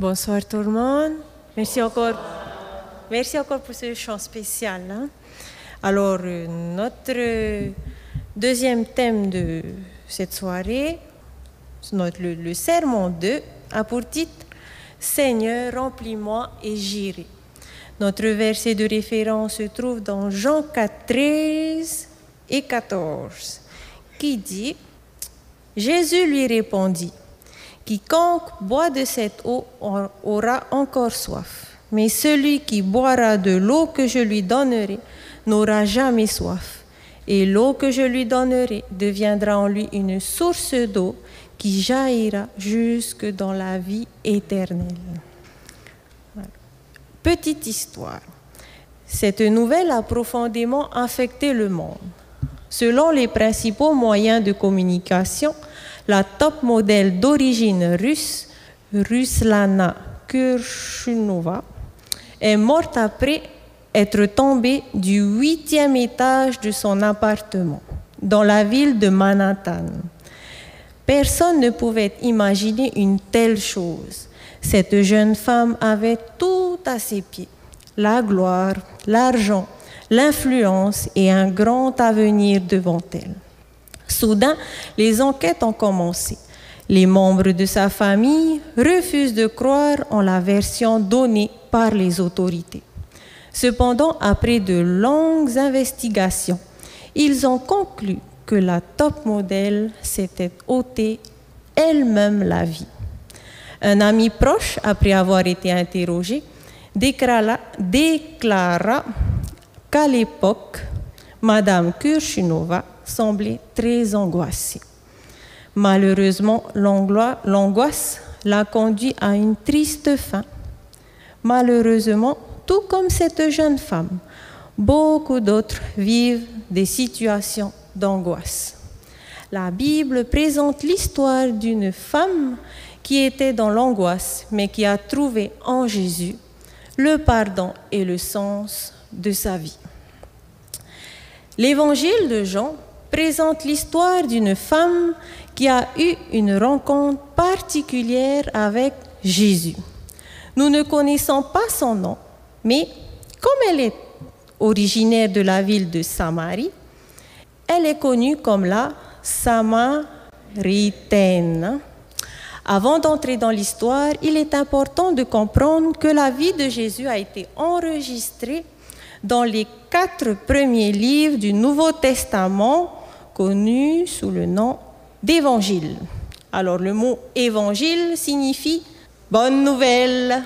Bonsoir tout le monde. Merci encore, merci encore pour ce chant spécial. hein. Alors, euh, notre euh, deuxième thème de cette soirée, notre- le, le sermon 2, a pour titre Seigneur, remplis-moi et j'irai. Notre verset de référence se trouve dans Jean 4, 13 et 14, qui dit Jésus lui répondit Quiconque boit de cette eau aura encore soif, mais celui qui boira de l'eau que je lui donnerai n'aura jamais soif. Et l'eau que je lui donnerai deviendra en lui une source d'eau qui jaillira jusque dans la vie éternelle. Petite histoire. Cette nouvelle a profondément affecté le monde. Selon les principaux moyens de communication, la top modèle d'origine russe, Ruslana Kurshunova, est morte après être tombée du huitième étage de son appartement dans la ville de Manhattan. Personne ne pouvait imaginer une telle chose. Cette jeune femme avait tout à ses pieds. La gloire, l'argent, l'influence et un grand avenir devant elle. Soudain, les enquêtes ont commencé. Les membres de sa famille refusent de croire en la version donnée par les autorités. Cependant, après de longues investigations, ils ont conclu que la top modèle s'était ôté elle-même la vie. Un ami proche, après avoir été interrogé, déclara, déclara qu'à l'époque, Madame Kurchinova semblait très angoissée. Malheureusement, l'angoisse l'a conduit à une triste fin. Malheureusement, tout comme cette jeune femme, beaucoup d'autres vivent des situations d'angoisse. La Bible présente l'histoire d'une femme qui était dans l'angoisse, mais qui a trouvé en Jésus le pardon et le sens de sa vie. L'évangile de Jean présente l'histoire d'une femme qui a eu une rencontre particulière avec Jésus. Nous ne connaissons pas son nom, mais comme elle est originaire de la ville de Samarie, elle est connue comme la Samaritaine. Avant d'entrer dans l'histoire, il est important de comprendre que la vie de Jésus a été enregistrée dans les quatre premiers livres du Nouveau Testament connus sous le nom d'évangile. Alors le mot évangile signifie bonne nouvelle.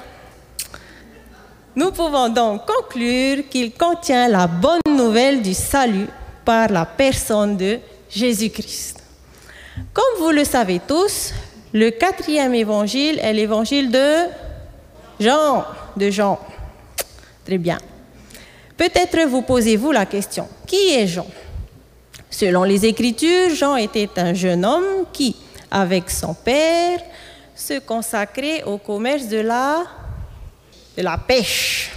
Nous pouvons donc conclure qu'il contient la bonne nouvelle du salut par la personne de Jésus-Christ. Comme vous le savez tous, le quatrième évangile est l'évangile de Jean, de Jean. Très bien. Peut-être vous posez-vous la question, qui est Jean? Selon les Écritures, Jean était un jeune homme qui, avec son père, se consacrait au commerce de la, de la pêche.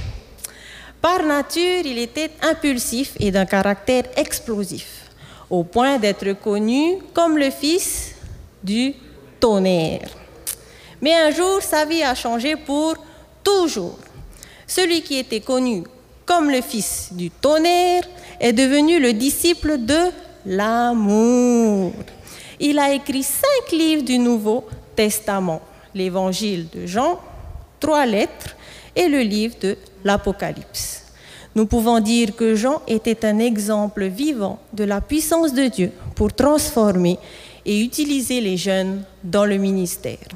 Par nature, il était impulsif et d'un caractère explosif, au point d'être connu comme le fils du tonnerre. Mais un jour, sa vie a changé pour toujours. Celui qui était connu comme le fils du tonnerre est devenu le disciple de l'amour. Il a écrit cinq livres du Nouveau Testament, l'évangile de Jean, trois lettres et le livre de l'Apocalypse. Nous pouvons dire que Jean était un exemple vivant de la puissance de Dieu pour transformer et utiliser les jeunes dans le ministère.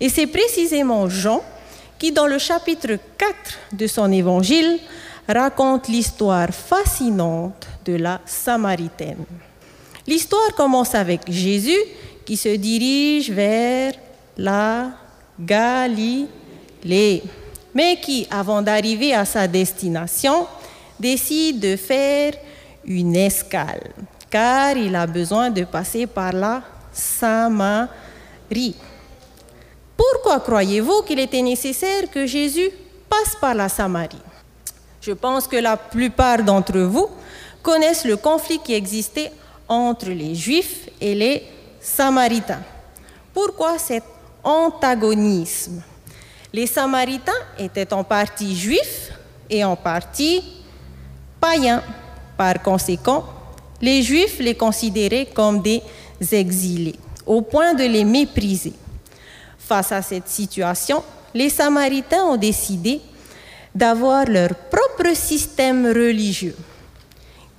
Et c'est précisément Jean qui, dans le chapitre 4 de son évangile, raconte l'histoire fascinante de la Samaritaine. L'histoire commence avec Jésus qui se dirige vers la Galilée, mais qui, avant d'arriver à sa destination, décide de faire une escale, car il a besoin de passer par la Samarie. Pourquoi croyez-vous qu'il était nécessaire que Jésus passe par la Samarie? Je pense que la plupart d'entre vous connaissent le conflit qui existait entre les Juifs et les Samaritains. Pourquoi cet antagonisme? Les Samaritains étaient en partie juifs et en partie païens. Par conséquent, les Juifs les considéraient comme des exilés, au point de les mépriser. Face à cette situation, les Samaritains ont décidé d'avoir leur propre système religieux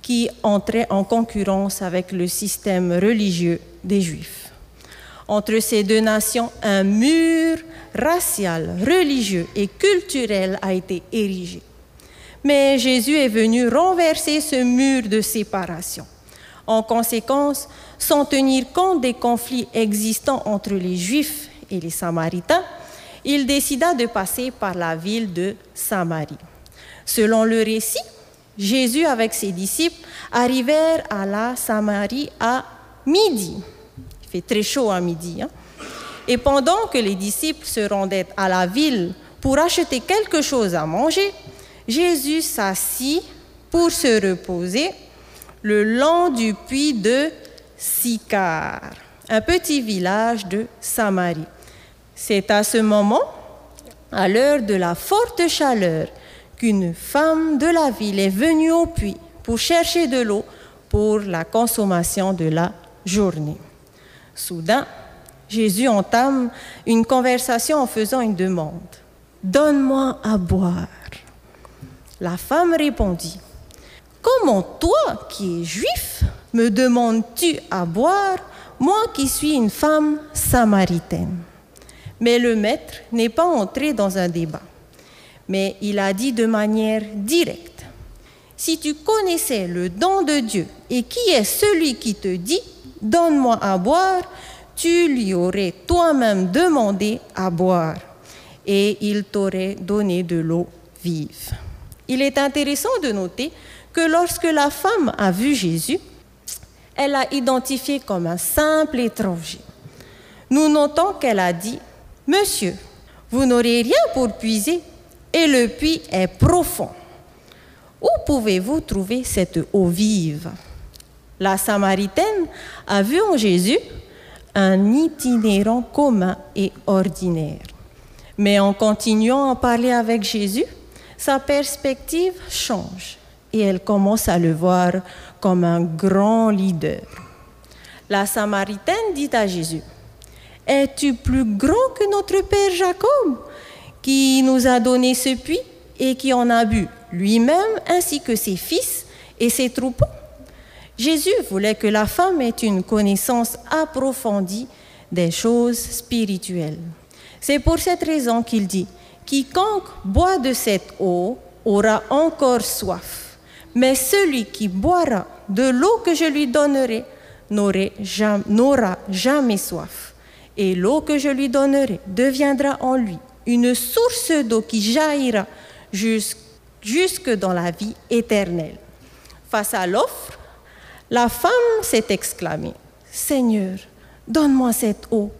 qui entrait en concurrence avec le système religieux des Juifs. Entre ces deux nations, un mur racial, religieux et culturel a été érigé. Mais Jésus est venu renverser ce mur de séparation. En conséquence, sans tenir compte des conflits existants entre les Juifs et les Samaritains, il décida de passer par la ville de Samarie. Selon le récit, Jésus avec ses disciples arrivèrent à la Samarie à midi. Il fait très chaud à midi. Hein. Et pendant que les disciples se rendaient à la ville pour acheter quelque chose à manger, Jésus s'assit pour se reposer le long du puits de Sicar, un petit village de Samarie. C'est à ce moment, à l'heure de la forte chaleur, qu'une femme de la ville est venue au puits pour chercher de l'eau pour la consommation de la journée. Soudain, Jésus entame une conversation en faisant une demande. Donne-moi à boire. La femme répondit, Comment toi, qui es juif, me demandes-tu à boire, moi qui suis une femme samaritaine Mais le maître n'est pas entré dans un débat, mais il a dit de manière directe, Si tu connaissais le don de Dieu et qui est celui qui te dit, Donne-moi à boire, tu lui aurais toi-même demandé à boire, et il t'aurait donné de l'eau vive. Il est intéressant de noter que lorsque la femme a vu Jésus, elle l'a identifié comme un simple étranger. Nous notons qu'elle a dit, Monsieur, vous n'aurez rien pour puiser et le puits est profond. Où pouvez-vous trouver cette eau vive? La Samaritaine a vu en Jésus un itinérant commun et ordinaire. Mais en continuant à parler avec Jésus, sa perspective change et elle commence à le voir comme un grand leader. La Samaritaine dit à Jésus, Es-tu plus grand que notre Père Jacob, qui nous a donné ce puits et qui en a bu lui-même ainsi que ses fils et ses troupeaux Jésus voulait que la femme ait une connaissance approfondie des choses spirituelles. C'est pour cette raison qu'il dit, Quiconque boit de cette eau aura encore soif, mais celui qui boira de l'eau que je lui donnerai n'aura jamais soif. Et l'eau que je lui donnerai deviendra en lui une source d'eau qui jaillira jusque dans la vie éternelle. Face à l'offre, la femme s'est exclamée, Seigneur, donne-moi cette eau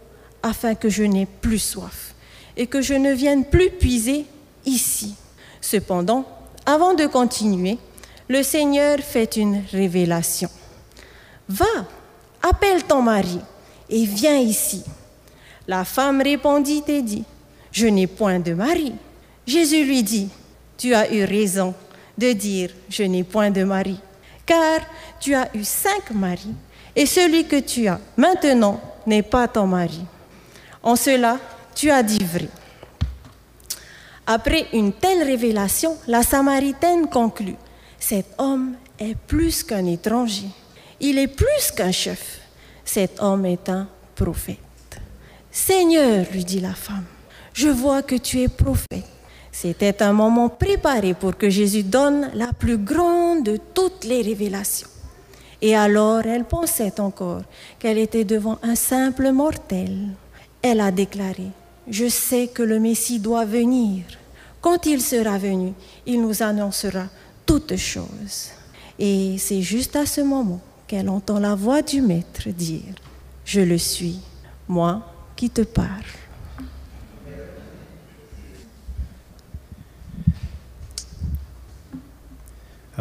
afin que je n'ai plus soif et que je ne vienne plus puiser ici. Cependant, avant de continuer, le Seigneur fait une révélation. Va, appelle ton mari et viens ici. La femme répondit et dit, Je n'ai point de mari. Jésus lui dit, Tu as eu raison de dire, Je n'ai point de mari, car tu as eu cinq maris, et celui que tu as maintenant n'est pas ton mari. En cela, tu as dit vrai. Après une telle révélation, la Samaritaine conclut, cet homme est plus qu'un étranger, il est plus qu'un chef, cet homme est un prophète. Seigneur, lui dit la femme, je vois que tu es prophète. C'était un moment préparé pour que Jésus donne la plus grande de toutes les révélations. Et alors elle pensait encore qu'elle était devant un simple mortel. Elle a déclaré, je sais que le Messie doit venir. Quand il sera venu, il nous annoncera toutes choses. Et c'est juste à ce moment qu'elle entend la voix du Maître dire, Je le suis, moi qui te parle.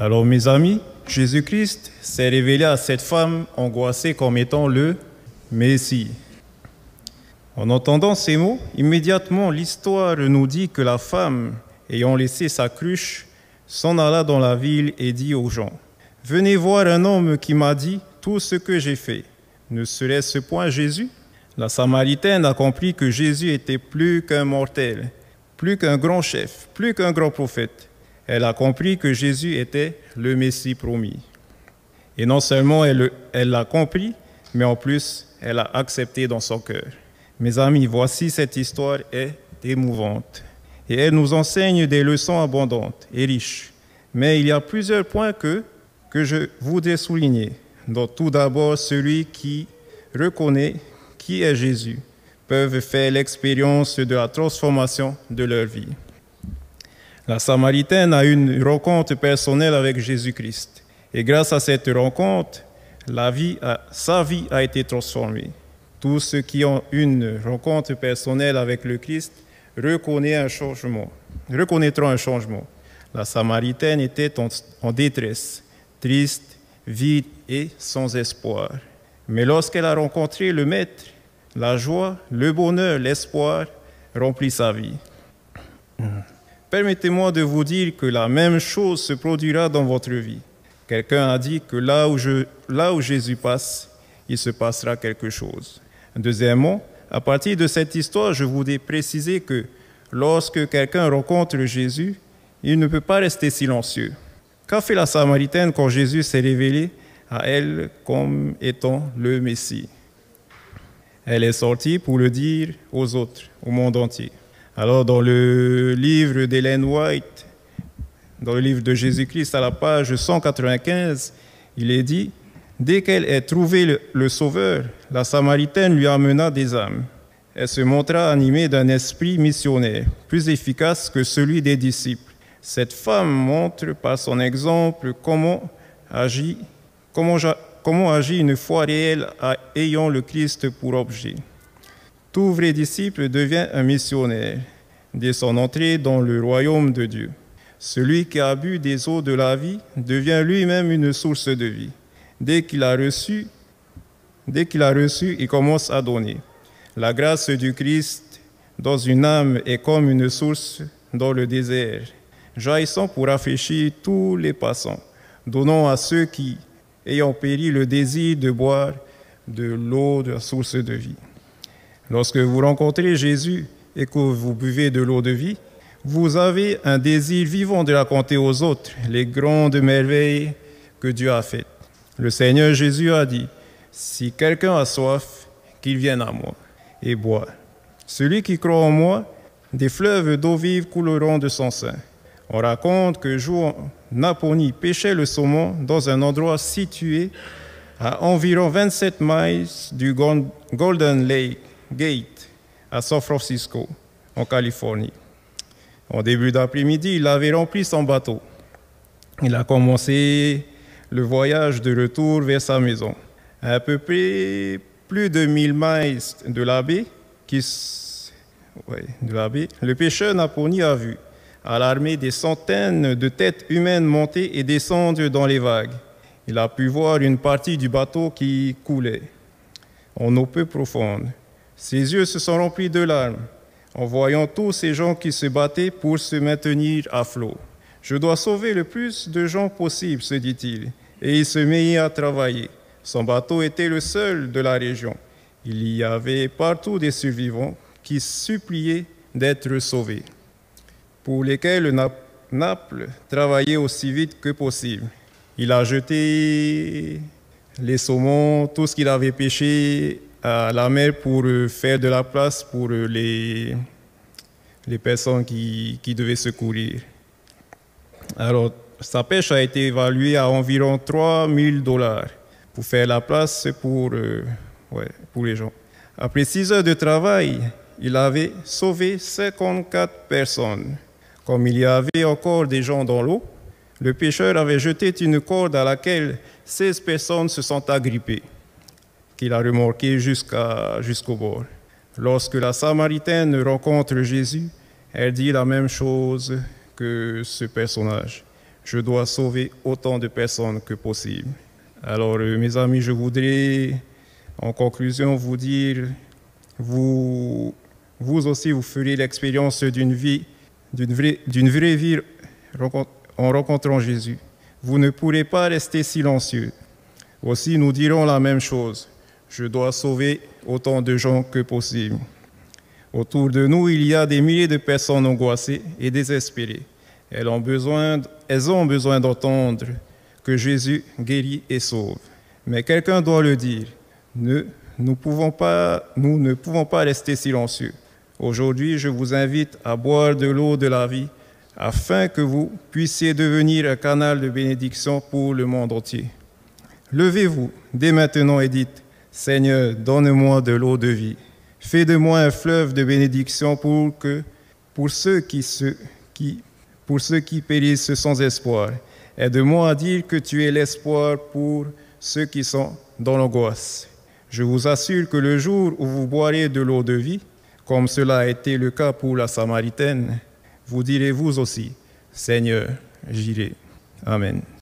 Alors mes amis, Jésus-Christ s'est révélé à cette femme angoissée comme étant le Messie. En entendant ces mots, immédiatement l'histoire nous dit que la femme, ayant laissé sa cruche, s'en alla dans la ville et dit aux gens, Venez voir un homme qui m'a dit tout ce que j'ai fait. Ne serait-ce point Jésus? La Samaritaine a compris que Jésus était plus qu'un mortel, plus qu'un grand chef, plus qu'un grand prophète. Elle a compris que Jésus était le Messie promis. Et non seulement elle l'a compris, mais en plus, elle a accepté dans son cœur. Mes amis, voici cette histoire est émouvante et elle nous enseigne des leçons abondantes et riches. Mais il y a plusieurs points que, je voudrais souligner. Donc tout d'abord, celui qui reconnaît qui est Jésus peuvent faire l'expérience de la transformation de leur vie. La Samaritaine a une rencontre personnelle avec Jésus-Christ. Et grâce à cette rencontre, sa vie a été transformée. Tous ceux qui ont une rencontre personnelle avec le Christ reconnaîtront un changement. Reconnaîtront un changement. La Samaritaine était en, détresse, triste, vide et sans espoir. Mais lorsqu'elle a rencontré le Maître, la joie, le bonheur, l'espoir remplit sa vie. Permettez-moi de vous dire que la même chose se produira dans votre vie. Quelqu'un a dit que là où, Jésus passe, il se passera quelque chose. Deuxièmement, à partir de cette histoire, je voudrais préciser que lorsque quelqu'un rencontre Jésus, il ne peut pas rester silencieux. Qu'a fait la Samaritaine quand Jésus s'est révélé à elle comme étant le Messie? Elle est sortie pour le dire aux autres, au monde entier. Alors dans le livre d'Hélène White, dans le livre de Jésus-Christ à la page 195, il est dit, Dès qu'elle ait trouvé le, Sauveur, la Samaritaine lui amena des âmes. Elle se montra animée d'un esprit missionnaire, plus efficace que celui des disciples. Cette femme montre par son exemple comment agit, agit une foi réelle ayant le Christ pour objet. Tout vrai disciple devient un missionnaire dès son entrée dans le royaume de Dieu. Celui qui a bu des eaux de la vie devient lui-même une source de vie. Dès qu'il a reçu, dès qu'il a reçu, il commence à donner. La grâce du Christ dans une âme est comme une source dans le désert, jaillissant pour rafraîchir tous les passants, donnant à ceux qui, ayant péri le désir de boire de l'eau de la source de vie. Lorsque vous rencontrez Jésus et que vous buvez de l'eau de vie, vous avez un désir vivant de raconter aux autres les grandes merveilles que Dieu a faites. Le Seigneur Jésus a dit, si quelqu'un a soif, qu'il vienne à moi et boire. Celui qui croit en moi, des fleuves d'eau vive couleront de son sein. On raconte que jour Naponi pêchait le saumon dans un endroit situé à environ 27 miles du Golden Lake Gate à San Francisco, en Californie. En début d'après-midi, il avait rempli son bateau. Il a commencé le voyage de retour vers sa maison. À peu près plus de 1000 miles de la baie, qui, de la le pêcheur Naponi a vu, alarmé des centaines de têtes humaines monter et descendre dans les vagues. Il a pu voir une partie du bateau qui coulait en eau peu profonde. Ses yeux se sont remplis de larmes en voyant tous ces gens qui se battaient pour se maintenir à flot. Je dois sauver le plus de gens possible, se dit-il, et il se mit à travailler. Son bateau était le seul de la région. Il y avait partout des survivants qui suppliaient d'être sauvés, pour lesquels Naples travaillait aussi vite que possible. Il a jeté les saumons, tout ce qu'il avait pêché à la mer pour faire de la place pour les, les personnes qui, qui devaient secourir. Alors, sa pêche a été évaluée à environ 3 000 dollars pour faire la place pour, euh, ouais, pour les gens. Après six heures de travail, il avait sauvé 54 personnes. Comme il y avait encore des gens dans l'eau, le pêcheur avait jeté une corde à laquelle 16 personnes se sont agrippées, qu'il a remorqué jusqu'au bord. Lorsque la Samaritaine rencontre Jésus, elle dit la même chose que ce personnage je dois sauver autant de personnes que possible. Alors, euh, mes amis, je voudrais, en conclusion, vous dire, vous, aussi, vous ferez l'expérience d'une vie, d'une vraie vie en rencontrant Jésus. Vous ne pourrez pas rester silencieux. Aussi, nous dirons la même chose. Je dois sauver autant de gens que possible. Autour de nous, il y a des milliers de personnes angoissées et désespérées. Elles ont besoin, d'entendre que Jésus guérit et sauve. Mais quelqu'un doit le dire. Nous, nous ne pouvons pas rester silencieux. Aujourd'hui, je vous invite à boire de l'eau de la vie afin que vous puissiez devenir un canal de bénédiction pour le monde entier. Levez-vous dès maintenant et dites, Seigneur, donne-moi de l'eau de vie. Fais de moi un fleuve de bénédiction pour, que, pour, ceux qui se, qui, pour ceux qui périssent sans espoir. Aide-moi à dire que tu es l'espoir pour ceux qui sont dans l'angoisse. Je vous assure que le jour où vous boirez de l'eau de vie, comme cela a été le cas pour la Samaritaine, vous direz vous aussi, Seigneur, j'irai. Amen.